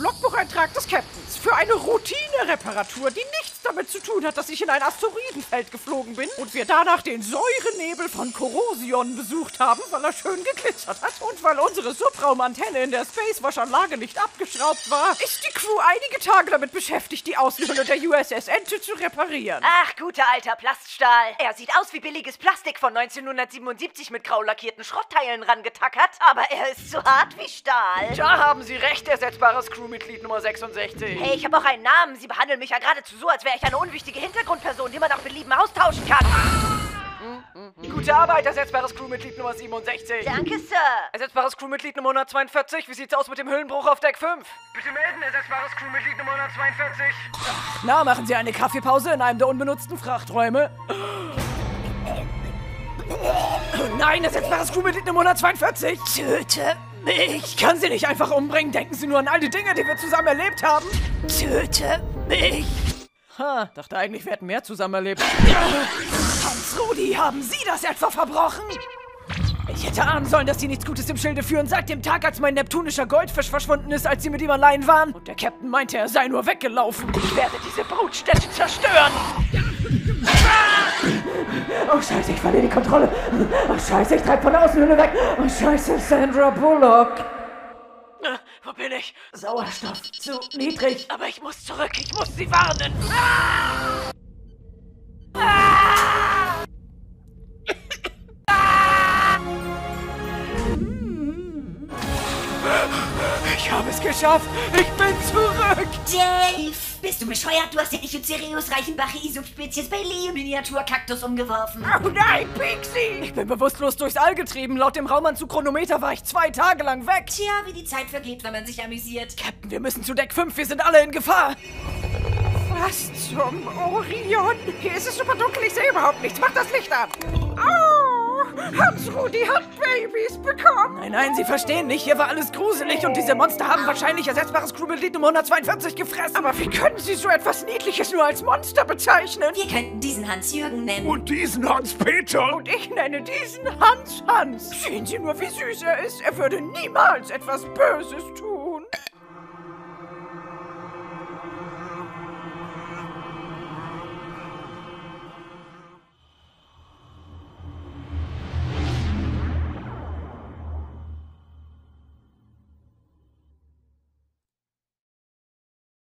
Logbucheintrag des Captains für eine Routine-Reparatur, die nichts damit zu tun hat, dass ich in ein Asteroidenfeld geflogen bin und wir danach den Säurenebel von Korrosion besucht haben, weil er schön geglitzert hat und weil unsere Subraumantenne in der Spacewash-Anlage nicht abgeschraubt war, ist die Crew einige Tage damit beschäftigt, die Außenhülle der USS Ente zu reparieren. Ach, guter alter Plaststahl. Er sieht aus wie billiges Plastik von 1977 mit grau lackierten Schrottteilen rangetackert, aber er ist so hart wie Stahl. Da haben Sie recht, ersetzbares Crewmitglied Nummer 66. Hey, ich habe auch einen Namen. Sie behandeln mich ja geradezu so, als wäre ich eine unwichtige Hintergrundperson, die man nach Belieben austauschen kann. Gute Arbeit, ersetzbares Crewmitglied Nummer 67. Danke, Sir. Ersetzbares Crewmitglied Nummer 142. Wie sieht's aus mit dem Hüllenbruch auf Deck 5? Bitte melden, ersetzbares Crewmitglied Nummer 142. Na, machen Sie eine Kaffeepause in einem der unbenutzten Frachträume. Nein, ersetzbares Crewmitglied Nummer 142. Töte mich. Ich kann Sie nicht einfach umbringen. Denken Sie nur an all die Dinge, die wir zusammen erlebt haben. Töte mich. Ha, dachte eigentlich, wir hätten mehr zusammen erlebt. Hans Rudi, haben Sie das etwa verbrochen? Ich hätte ahnen sollen, dass Sie nichts Gutes im Schilde führen seit dem Tag, als mein neptunischer Goldfisch verschwunden ist, als Sie mit ihm allein waren. Und der Captain meinte, er sei nur weggelaufen. Ich werde diese Brutstätte zerstören. Oh Scheiße, ich verliere die Kontrolle. Oh Scheiße, ich treibe von der Außenhülle weg. Oh Scheiße, Sandra Bullock. Äh, Wo bin ich? Sauerstoff zu niedrig. Aber ich muss zurück, ich muss sie warnen. Ah! Ah! Ich habe es geschafft. Ich bin zurück. Dave! Bist du bescheuert? Du hast ja nicht mit Sirius Reichenbach I-Subspezies bei Lee Miniaturkaktus umgeworfen. Oh nein, Pixie! Ich bin bewusstlos durchs All getrieben. Laut dem Raumanzug Chronometer war ich zwei Tage lang weg. Tja, wie die Zeit vergeht, wenn man sich amüsiert. Captain, wir müssen zu Deck 5. Wir sind alle in Gefahr. Was zum Orion? Hier ist es super dunkel. Ich sehe überhaupt nichts. Mach das Licht an. Oh! Hans-Rudi hat Babys bekommen. Nein, nein, Sie verstehen nicht. Hier war alles gruselig und diese Monster haben wahrscheinlich ersetzbares Crewmitglied Nummer 142 gefressen. Aber wie können Sie so etwas Niedliches nur als Monster bezeichnen? Wir könnten diesen Hans-Jürgen nennen. Und diesen Hans-Peter. Und ich nenne diesen Hans Hans. Sehen Sie nur, wie süß er ist. Er würde niemals etwas Böses tun.